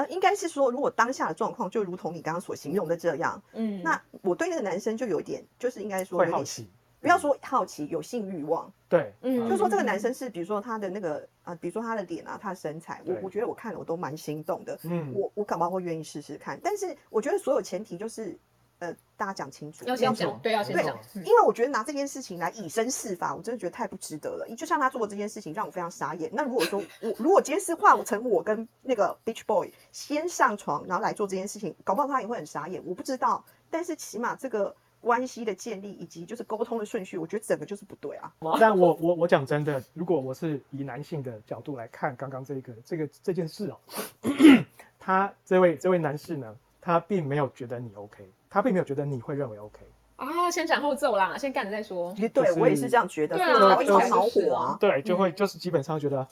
呃，应该是说，如果当下的状况就如同你刚刚所形容的这样，嗯，那我对那个男生就有一点，就是应该说有点，会好奇，不要说好奇，有性欲望，对，嗯就说这个男生是，比如说他的那个啊、呃比如说他的脸啊，他的身材，我我觉得我看了我都蛮心动的，嗯，我我搞不好会愿意试试看。但是我觉得所有前提就是，呃，大家讲清楚，要先不讲，对，要先对讲，嗯因为我觉得拿这件事情来以身试法，我真的觉得太不值得了。就像他做的这件事情，让我非常傻眼。那如果说我如果今天是换成我跟那个 Beach Boy 先上床，然后来做这件事情，搞不好他也会很傻眼。我不知道，但是起码这个关系的建立以及就是沟通的顺序，我觉得整个就是不对啊。但我我我讲真的，如果我是以男性的角度来看刚刚这个这个这件事哦，他这位这位男士呢，他并没有觉得你 OK，他并没有觉得你会认为 OK，啊，先斩后奏啦，先干了再说。其实对就是我也是这样觉得，对啊所以我才会一就直恼火啊。对，就会嗯就是基本上觉得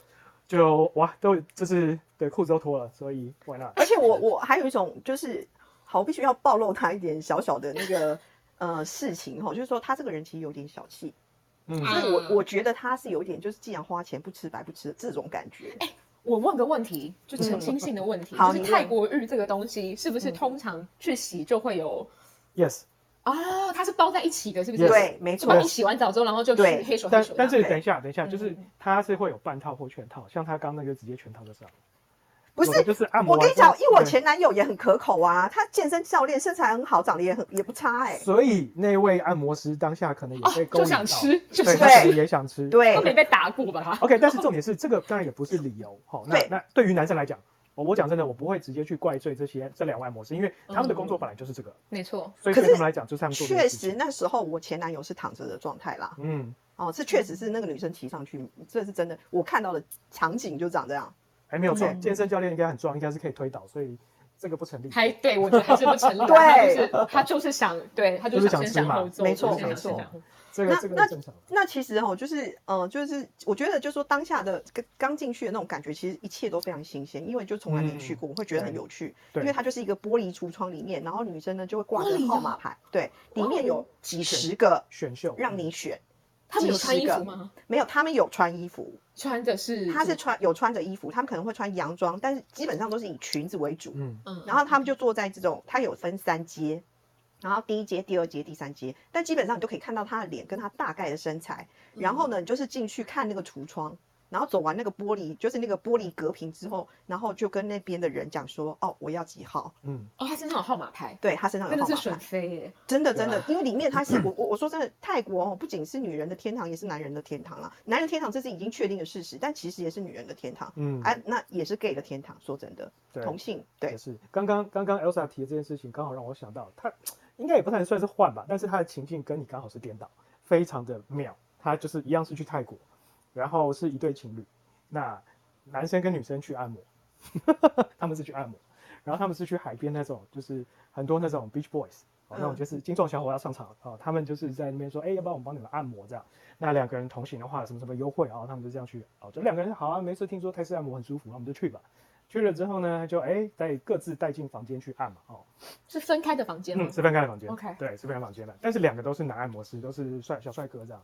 就哇都就是对裤子都脱了，所以 why not？而且我我还有一种就是，好，我必须要暴露他一点小小的那个呃事情哈，就是说他这个人其实有点小气。嗯啊所以我我觉得他是有一点，就是既然花钱不吃白不吃这种感觉。我问个问题，就澄清性的问题，就是泰国浴这个东西是不是嗯。通常去洗就会有 yes，啊？它是包在一起的，是不是？对，没错就把，你洗完澡之后，然后就去对黑手黑但但手这样。是等一下等一下，就是它是会有半套或全套，像他刚那个直接全套就是了，不是就是按摩我跟你讲，因为我前男友也很可口啊，他健身教练，身材很好，长得也很也不差哎、所以那位按摩师当下可能也被勾就引到想吃，就对，也想吃。对都没被打过吧？他 OK，但是重点是这个当然也不是理由。好，那对那对于男生来讲，我我讲真的，我不会直接去怪罪这些这两位按摩师，因为他们的工作本来就是这个，没错，所以对他们来讲就是他们做的确实，那时候我前男友是躺着的状态啦。嗯，哦，是确实是那个女生提上去，这是真的，我看到的场景就长这样。还没有错，嗯健身教练应该很壮，应该是可以推倒，所以这个不成立。还对我觉得还是不成立 啊。对他就是他就是想，对他就就是想先想吃嘛斩后做，没错没错这个那那这个正常。那其实哦，就是呃，就是我觉得，就是说当下的刚刚进去的那种感觉，其实一切都非常新鲜，因为就从来没去过，我会觉得很有趣。对因为它就是一个玻璃橱窗里面，然后女生呢就会挂着号码牌，对，里面有几十个选秀让你选，他们有穿衣服吗？没有，他们有穿衣服，穿的是他是穿有穿着衣服，他们可能会穿洋装，但是基本上都是以裙子为主。嗯，嗯，然后他们就坐在这种，他有分三阶，然后第一阶、第二阶、第三阶，但基本上你都可以看到他的脸跟他大概的身材。然后呢，你就是进去看那个橱窗，然后走完那个玻璃，就是那个玻璃隔屏之后，然后就跟那边的人讲说：“哦，我要几号嗯，哦，他身上有号码牌？”，对他身上有真的是选号码牌，妃耶。真的真的因为里面他是 我我我说真的，泰国哦，不仅是女人的天堂，也是男人的天堂啦。男人天堂这是已经确定的事实，但其实也是女人的天堂。嗯哎、那也是 gay 的天堂。说真的，同性对也是。刚刚刚刚 Elsa 提的这件事情，刚好让我想到，他应该也不太算是换吧，但是他的情境跟你刚好是颠倒，非常的妙。他就是一样是去泰国，然后是一对情侣，那男生跟女生去按摩，他们是去按摩，然后他们是去海边那种，就是很多那种 beach boys。哦，那种嗯就是精壮小伙要上场哦，他们就是在那边说，哎、要不然我们帮你们按摩这样。那两个人同行的话，什么什么优惠，然后他们就这样去，哦，就两个人好啊，没事，听说泰式按摩很舒服，那我们就去吧。去了之后呢，就哎带各自带进房间去按嘛，哦，是分开的房间吗嗯，？是分开的房间 OK 对，是分开房间的，但是两个都是男按摩师，都是帅小帅哥这样。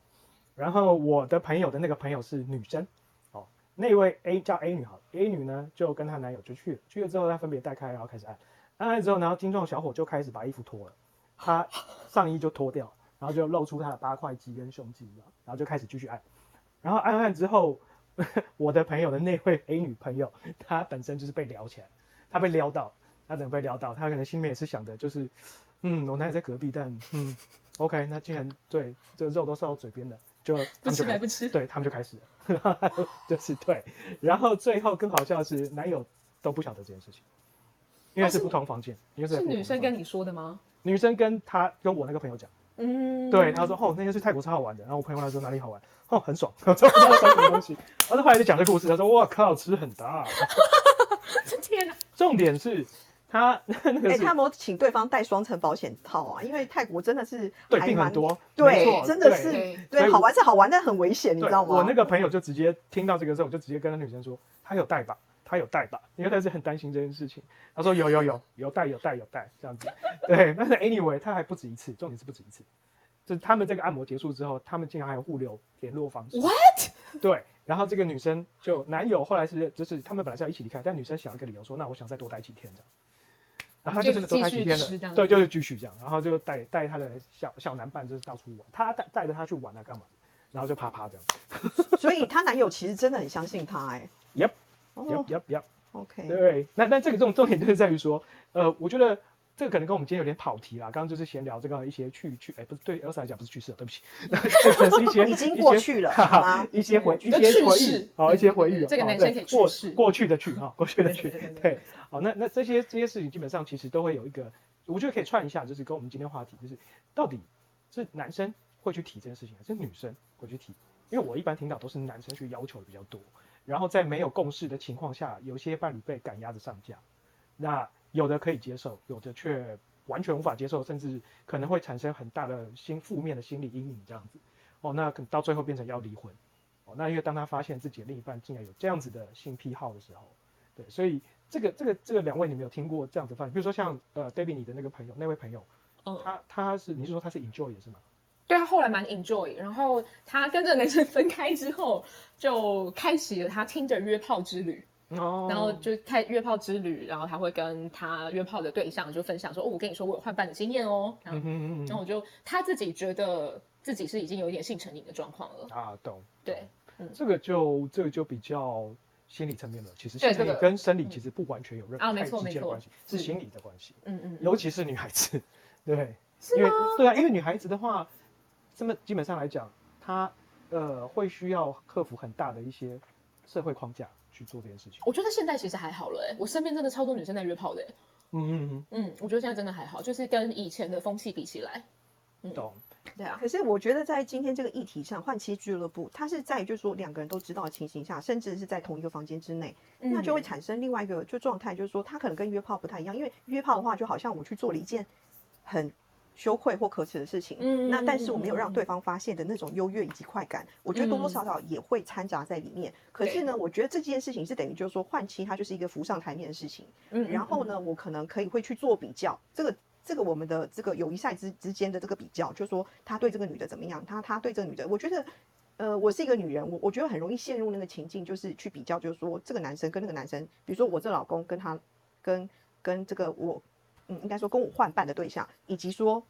然后我的朋友的那个朋友是女生，哦，那位 A 叫 A 女好，A 女呢就跟她男友就去了，去了之后她分别带开，然后开始按，按完之后，然后精壮小伙就开始把衣服脱了，他 上衣就脱掉，然后就露出他的八块肌跟胸肌，然后就开始继续按，然后按按之后，我的朋友的那位 A 女朋友，她本身就是被撩起来，她被撩到，她怎么被撩到，她可能心里面也是想的，就是，嗯，我男友在隔壁，但嗯，OK，那既然对这肉都送到嘴边了，就 他不吃们就开白不吃。对他们就开始了，就是对，然后最后更好笑的是，男友都不晓得这件事情，因为是不同房间，因为是女生跟你说的吗？女生跟他跟我那个朋友讲，嗯，对，他说哦，那天去泰国超好玩的，然后我朋友问他说哪里好玩，哦，很爽，我知道他说什么东西，然后后来就讲这故事，他说哇靠，吃很大，天哪，重点是他那个哎、是他有没有请对方带双层保险套啊？因为泰国真的是对病很多，没对，真的是对好玩是好玩，但很危险，你知，道吗？我那个朋友就直接听到这个之后，我就直接跟那女生说，他有带吧，他有带吧，因为他是很担心这件事情。他说有有有有带有带有带这样子。对，但是 anyway 他还不止一次，重点是不止一次。就是他们这个按摩结束之后，他们竟然还有互留联络方式。What？对，然后这个女生就男友后来是就是他们本来是要一起离开，但女生想一个理由说，那我想再多待几天这样。然后他就真的多待几天了，对，就是继续这样，然后就带带他的小小男伴就是到处玩，他带带着他去玩啊干嘛，然后就啪啪这样。所以她男友其实真的很相信她哎。Yep，哦 Yep Yep Yep。，OK，对，那那这个重重点就是在于说，呃，我觉得这个可能跟我们今天有点跑题啦。刚刚就是闲聊这个一些去去，哎，不是对 Elsa 来讲不是去世了，对不起，这可能是一些 已经过去了 哈哈一些回一一些回忆好一些回忆哦。这个哦男生可以对过去世过去的去哈，过去的去对，好，那那这些这些事情基本上其实都会有一个，我觉得可以串一下，就是跟我们今天话题，就是到底是男生会去提这件事情，还是女生会去提？因为我一般听到都是男生去要求的比较多，然后在没有共识的情况下，有些伴侣被赶鸭子上架，那有的可以接受，有的却完全无法接受，甚至可能会产生很大的心负面的心理阴影这样子。哦，那可能到最后变成要离婚。哦，那因为当他发现自己的另一半竟然有这样子的性癖好的时候，对，所以这个这个这个两位你们有听过这样子范？比如说像呃 David 你的那个朋友，那位朋友，嗯他他是你是说他是 enjoy 的是吗？对他后来蛮 enjoy，然后他跟这个男生分开之后，就开启了他听着约炮之旅。哦。然后就开约炮之旅，然后他会跟他约炮的对象就分享说，哦，我跟你说我有换伴的经验哦，然后嗯哼嗯然后我就他自己觉得自己是已经有一点性成瘾的状况了，啊，懂。对，嗯。这个就这个就比较心理层面了。其实心理跟生理其实不完全有任何太直接的关系，是嗯心理的关系，嗯嗯，尤其是女孩子，对，因为对啊，因为女孩子的话，这么基本上来讲，她呃会需要克服很大的一些社会框架去做这件事情。我觉得现在其实还好了，哎，我身边真的超多女生在约炮的，哎嗯嗯嗯，我觉得现在真的还好，就是跟以前的风气比起来，嗯，懂。对啊，可是我觉得在今天这个议题上，换妻俱乐部，它是在就是说两个人都知道的情形下，甚至是在同一个房间之内，那就会嗯产生另外一个就状态，就是说他可能跟约炮不太一样，因为约炮的话就好像我去做了一件很羞愧或可耻的事情，嗯那但是我没有让对方发现的那种优越以及快感，我觉得多多少少也会掺杂在里面。可是呢，我觉得这件事情是等于就是说换妻，它就是一个浮上台面的事情。嗯然后呢，我可能可以会去做比较，这个这个我们的这个友谊赛之之间的这个比较，就是说他对这个女的怎么样，他他对这个女的，我觉得。呃，我是一个女人，我我觉得很容易陷入那个情境，就是去比较，就是说这个男生跟那个男生，比如说我这老公跟他跟跟这个我，嗯，应该说跟我换伴的对象，以及说，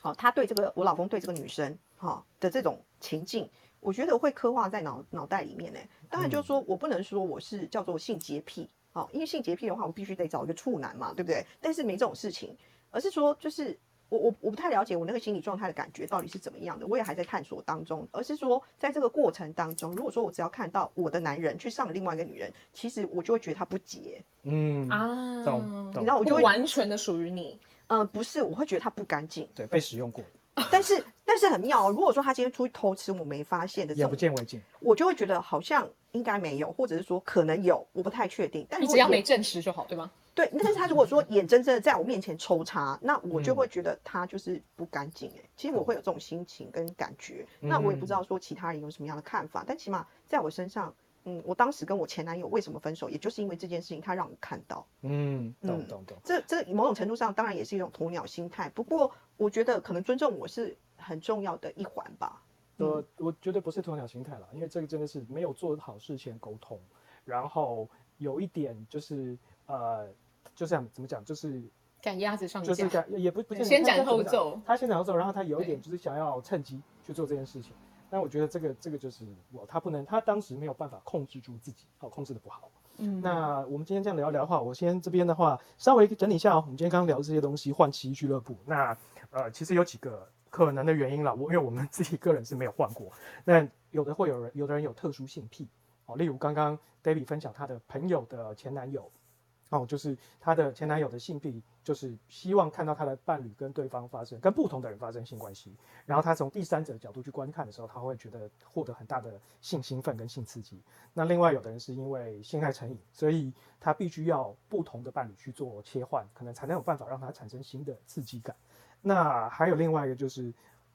好、他对这个我老公对这个女生，哈、的这种情境，我觉得会刻画在脑脑袋里面呢。当然就是说我不能说我是叫做性洁癖，哦、因为性洁癖的话，我必须得找一个处男嘛，对不对？但是没这种事情，而是说就是。我我我不太了解我那个心理状态的感觉到底是怎么样的，我也还在探索当中。而是说，在这个过程当中，如果说我只要看到我的男人去上了另外一个女人，其实我就会觉得他不洁。嗯，啊，懂懂你知道我就会完全的属于你，嗯，不是，我会觉得他不干净。对，被使用过，但是但是很妙哦，如果说他今天出去偷吃，我没发现的这眼不种，见为净。我就会觉得好像应该没有，或者是说可能有，我不太确定。但你只要没证实就好，对吗？对，但是他如果说眼睁睁的在我面前抽插，那我就嗯会觉得他就是不干净哎。其实我会有这种心情跟感觉，那我也不知道说其他人有什么样的看法，但起码在我身上，嗯，我当时跟我前男友为什么分手，也就是因为这件事情，他让我看到。嗯，懂嗯懂懂。这这某种程度上当然也是一种鸵鸟心态，不过我觉得可能尊重我是很重要的一环吧。呃，我觉得不是鸵鸟心态啦，因为这个真的是没有做好事前沟通，然后有一点就是呃，就这样怎么讲，就是赶鸭子上架，就是赶也不不先斩后奏他先斩后奏，然后他有一点就是想要趁机去做这件事情。但我觉得这个这个就是我他不能，他当时没有办法控制住自己，好控制的不好。嗯，那我们今天这样聊一聊的话，我先这边的话稍微整理一下哦。我们今天刚刚聊的这些东西，换妻俱乐部，那呃其实有几个可能的原因啦。我因为我们自己个人是没有换过，那有的会有人，有的人有特殊性癖哦，例如刚刚 David 分享他的朋友的前男友。哦，就是她的前男友的性癖，就是希望看到她的伴侣跟对方发生跟不同的人发生性关系，然后她从第三者角度去观看的时候，她会觉得获得很大的性兴奋跟性刺激。那另外有的人是因为性爱成瘾，所以他必须要不同的伴侣去做切换，可能才能有办法让他产生新的刺激感。那还有另外一个就是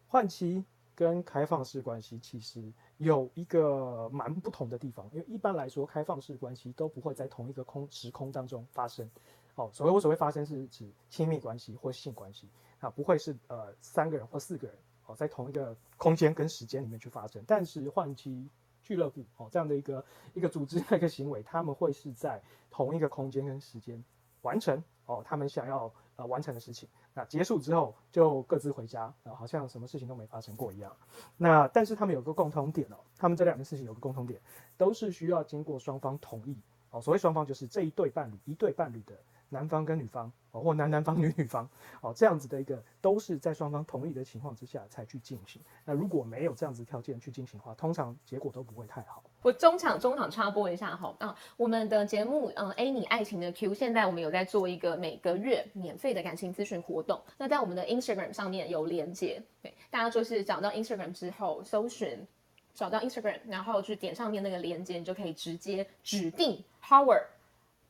换妻跟开放式关系其实有一个蛮不同的地方，因为一般来说开放式关系都不会在同一个空时空当中发生。哦，所谓我所谓发生是指亲密关系或性关系，啊，不会是呃三个人或四个人哦在同一个空间跟时间里面去发生。但是换妻俱乐部哦这样的一个一个组织的一个行为，他们会是在同一个空间跟时间完成哦他们想要呃完成的事情。那结束之后就各自回家，呃，好像什么事情都没发生过一样。那但是他们有个共同点哦，他们这两件事情有个共同点，都是需要经过双方同意哦。所谓双方就是这一对伴侣，一对伴侣的男方跟女方哦，或男男方女女方哦，这样子的一个都是在双方同意的情况之下才去进行。那如果没有这样子条件去进行的话，通常结果都不会太好。我中场中场插播一下哈啊，我们的节目嗯 A 你爱情的 Q，现在我们有在做一个每个月免费的感情咨询活动。那在我们的 Instagram 上面有连接，对，大家就是找到 Instagram 之后搜寻，找到 Instagram，然后去点上面那个连接，你就可以直接指定 Howard、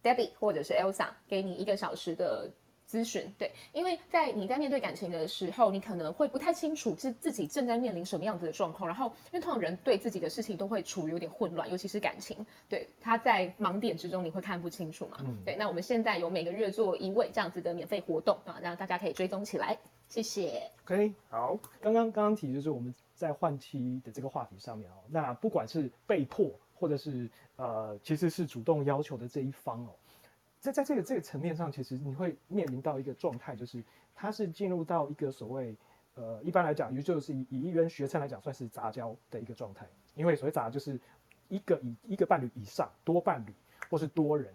Debbie 或者是 Elsa 给你一个小时的。咨询对，因为在你在面对感情的时候，你可能会不太清楚是自己正在面临什么样子的状况，然后因为通常人对自己的事情都会处于有点混乱，尤其是感情，对他在盲点之中你会看不清楚嘛。嗯，对，那我们现在有每个月做一位这样子的免费活动啊，让大家可以追踪起来，谢谢。OK，好，刚刚刚刚提就是我们在换妻的这个话题上面哦，那不管是被迫或者是呃其实是主动要求的这一方哦。在在这个这个层面上，其实你会面临到一个状态，就是它是进入到一个所谓，呃，一般来讲，也就是以以一个学生来讲，算是杂交的一个状态。因为所谓杂就是一个以一个伴侣以上多伴侣或是多人，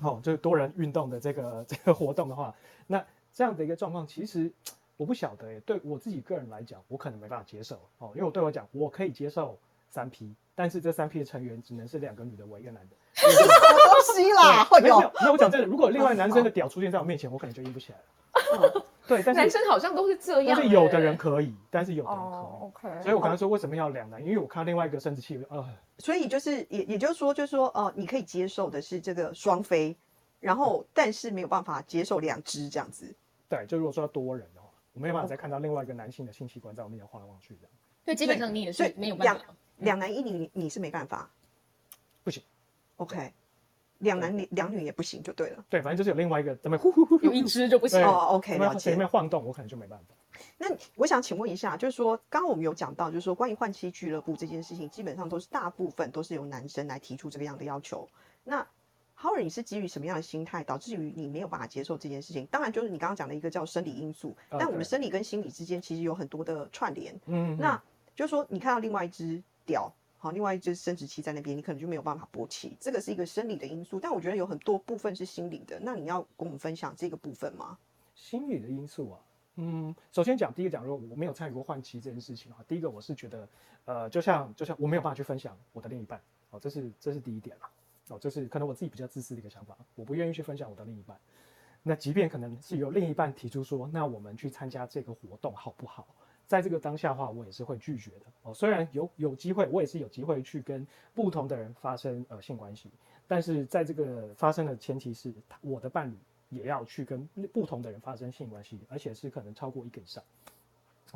哦，就是多人运动的这个这个活动的话，那这样的一个状况，其实我不晓得，对我自己个人来讲，我可能没办法接受哦，因为我对我讲，我可以接受三 P，但是这三 P 的成员只能是两个女的，我一个男的。西啦？没有，那我讲真的，如果另外男生的屌出现在我面前，我可能就硬不起来了。对，但是男生好像都是这样。但是有的人可以，但是有的人可以。OK。所以我刚才说为什么要两男，因为我看另外一个生殖器，呃，所以就是也也就是说，就是说，呃，你可以接受的是这个双飞，然后但是没有办法接受两只这样子。对，就如果说要多人的话，我没有办法再看到另外一个男性的性器官在我面前晃来晃去这样。对，基本上你也是没有办法。两男一女，你是没办法。不行。OK。两男两两女也不行，就对了。对，反正就是有另外一个怎么呼呼呼，有一只就不行。哦，OK，了解。前面晃动，我可能就没办法。那我想请问一下，就是说，刚刚我们有讲到，就是说关于换妻俱乐部这件事情，基本上都是大部分都是由男生来提出这个样的要求。那 Howard，你是基于什么样的心态，导致于你没有办法接受这件事情？当然，就是你刚刚讲的一个叫生理因素，但我们生理跟心理之间其实有很多的串联。嗯，那就是说，你看到另外一只屌。好，另外一只生殖器在那边，你可能就没有办法勃起，这个是一个生理的因素。但我觉得有很多部分是心理的，那你要跟我们分享这个部分吗？心理的因素啊，嗯，首先讲第一个讲，如果我没有参与过换妻这件事情啊，第一个我是觉得，呃，就像就像我没有办法去分享我的另一半，哦，这是这是第一点嘛，哦，这是可能我自己比较自私的一个想法，我不愿意去分享我的另一半。那即便可能是由另一半提出说，那我们去参加这个活动好不好？在这个当下的话，我也是会拒绝的哦。虽然有有机会，我也是有机会去跟不同的人发生呃性关系，但是在这个发生的前提是，我的伴侣也要去跟不同的人发生性关系，而且是可能超过一个以上。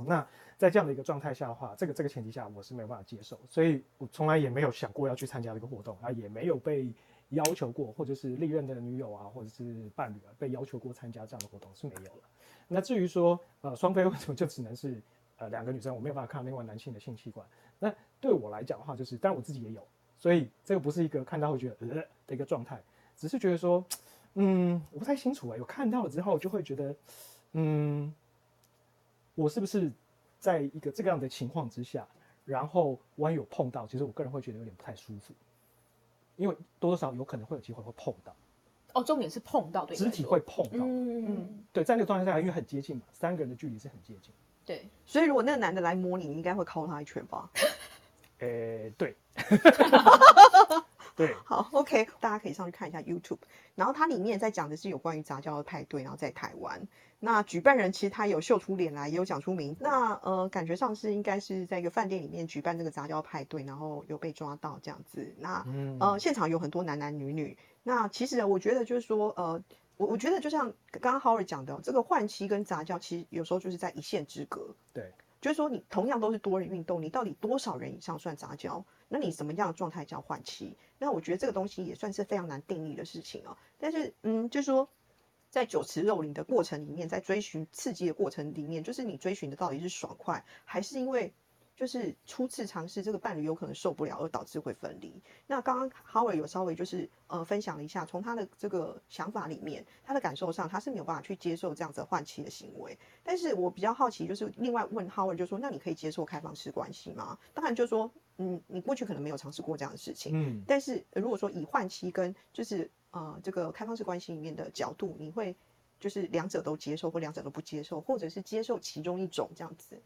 那在这样的一个状态下的话，这个这个前提下，我是没有办法接受，所以我从来也没有想过要去参加这个活动，啊，也没有被要求过，或者是历任的女友啊，或者是伴侣啊，被要求过参加这样的活动是没有了。那至于说呃双飞为什么就只能是？呃，两个女生我没有办法看到另外男性的性器官。那对我来讲的话，就是，但我自己也有，所以这个不是一个看到会觉得呃的一个状态，只是觉得说，嗯，我不太清楚哎，有看到了之后就会觉得，嗯，我是不是在一个这个样的情况之下，然后万一有碰到，其实我个人会觉得有点不太舒服，因为多多少有可能会有机会会碰到。哦，重点是碰到，对，肢体会碰到，嗯嗯，对，在那个状态下，因为很接近嘛，三个人的距离是很接近。对，所以如果那个男的来摸你，你应该会敲他一拳吧？呃，对，对，好，OK，大家可以上去看一下 YouTube，然后它里面在讲的是有关于杂交的派对，然后在台湾，那举办人其实他有秀出脸来，也有讲出名，那呃，感觉上是应该是在一个饭店里面举办这个杂交派对，然后有被抓到这样子，那呃，现场有很多男男女女，那其实我觉得就是说呃。我我觉得就像刚刚 Howard 讲的，这个换妻跟杂交其实有时候就是在一线之隔。对，就是说你同样都是多人运动，你到底多少人以上算杂交？那你什么样的状态叫换妻？那我觉得这个东西也算是非常难定义的事情啊。但是，嗯，就是说在酒池肉林的过程里面，在追寻刺激的过程里面，就是你追寻的到底是爽快，还是因为就是初次尝试，这个伴侣有可能受不了而导致会分离。那刚刚 Howard 有稍微就是呃分享了一下，从他的这个想法里面，他的感受上他是没有办法去接受这样子换妻的行为。但是我比较好奇，就是另外问 Howard 就说，那你可以接受开放式关系吗？当然就说，嗯，你过去可能没有尝试过这样的事情，嗯，但是如果说以换妻跟就是呃这个开放式关系里面的角度，你会就是两者都接受或两者都不接受，或者是接受其中一种这样子？